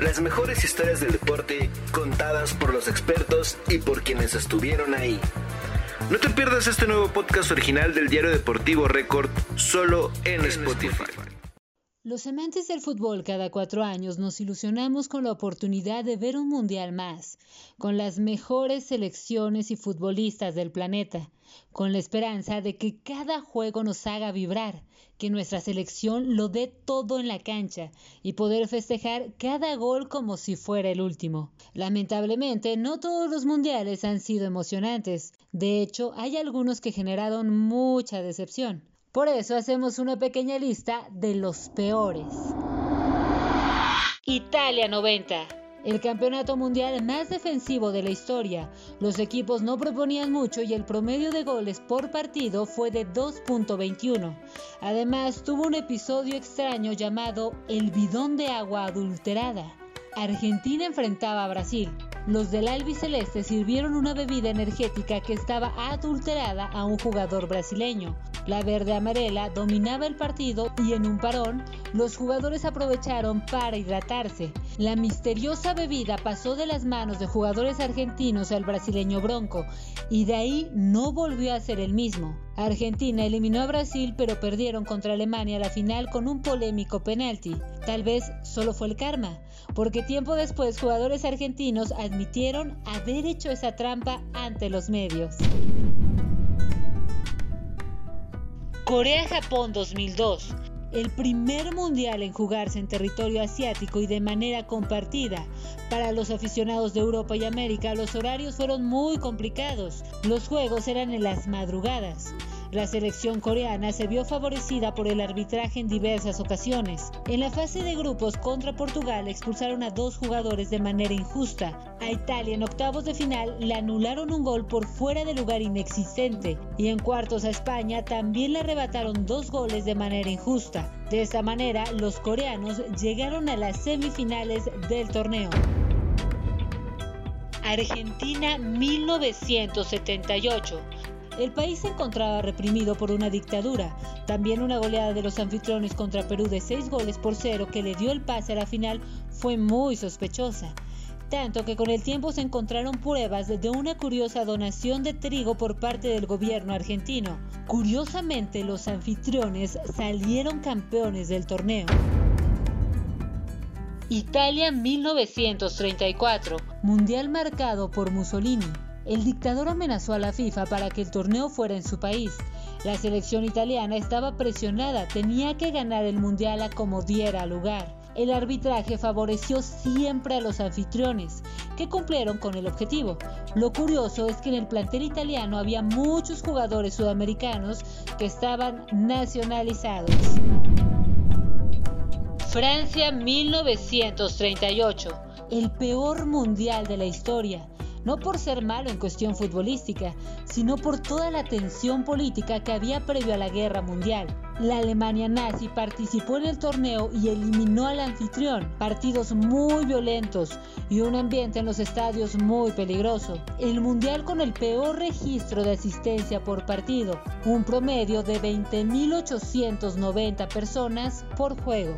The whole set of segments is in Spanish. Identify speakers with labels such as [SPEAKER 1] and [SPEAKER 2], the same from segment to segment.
[SPEAKER 1] Las mejores historias del deporte contadas por los expertos y por quienes estuvieron ahí. No te pierdas este nuevo podcast original del diario deportivo Record solo en Spotify.
[SPEAKER 2] Los amantes del fútbol cada cuatro años nos ilusionamos con la oportunidad de ver un mundial más, con las mejores selecciones y futbolistas del planeta, con la esperanza de que cada juego nos haga vibrar, que nuestra selección lo dé todo en la cancha y poder festejar cada gol como si fuera el último. Lamentablemente, no todos los mundiales han sido emocionantes. De hecho, hay algunos que generaron mucha decepción. Por eso hacemos una pequeña lista de los peores. Italia 90. El campeonato mundial más defensivo de la historia. Los equipos no proponían mucho y el promedio de goles por partido fue de 2.21. Además, tuvo un episodio extraño llamado el bidón de agua adulterada. Argentina enfrentaba a Brasil. Los del albiceleste sirvieron una bebida energética que estaba adulterada a un jugador brasileño. La verde amarela dominaba el partido y en un parón los jugadores aprovecharon para hidratarse. La misteriosa bebida pasó de las manos de jugadores argentinos al brasileño Bronco y de ahí no volvió a ser el mismo. Argentina eliminó a Brasil pero perdieron contra Alemania la final con un polémico penalti. Tal vez solo fue el karma, porque tiempo después jugadores argentinos admitieron haber hecho esa trampa ante los medios. Corea-Japón 2002. El primer mundial en jugarse en territorio asiático y de manera compartida. Para los aficionados de Europa y América los horarios fueron muy complicados. Los juegos eran en las madrugadas. La selección coreana se vio favorecida por el arbitraje en diversas ocasiones. En la fase de grupos contra Portugal expulsaron a dos jugadores de manera injusta. A Italia en octavos de final le anularon un gol por fuera de lugar inexistente. Y en cuartos a España también le arrebataron dos goles de manera injusta. De esta manera, los coreanos llegaron a las semifinales del torneo. Argentina 1978 el país se encontraba reprimido por una dictadura, también una goleada de los anfitriones contra Perú de 6 goles por cero que le dio el pase a la final fue muy sospechosa tanto que con el tiempo se encontraron pruebas de una curiosa donación de trigo por parte del gobierno argentino. Curiosamente, los anfitriones salieron campeones del torneo. Italia 1934, mundial marcado por Mussolini. El dictador amenazó a la FIFA para que el torneo fuera en su país. La selección italiana estaba presionada, tenía que ganar el mundial a como diera lugar. El arbitraje favoreció siempre a los anfitriones, que cumplieron con el objetivo. Lo curioso es que en el plantel italiano había muchos jugadores sudamericanos que estaban nacionalizados. Francia 1938, el peor mundial de la historia no por ser malo en cuestión futbolística, sino por toda la tensión política que había previo a la guerra mundial. La Alemania nazi participó en el torneo y eliminó al anfitrión, partidos muy violentos y un ambiente en los estadios muy peligroso. El mundial con el peor registro de asistencia por partido, un promedio de 20.890 personas por juego.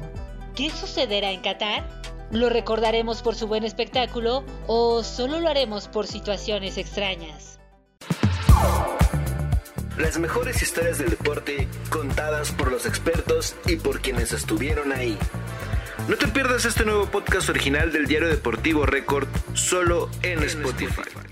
[SPEAKER 2] ¿Qué sucederá en Qatar? ¿Lo recordaremos por su buen espectáculo o solo lo haremos por situaciones extrañas?
[SPEAKER 1] Las mejores historias del deporte contadas por los expertos y por quienes estuvieron ahí. No te pierdas este nuevo podcast original del diario deportivo Record solo en Spotify.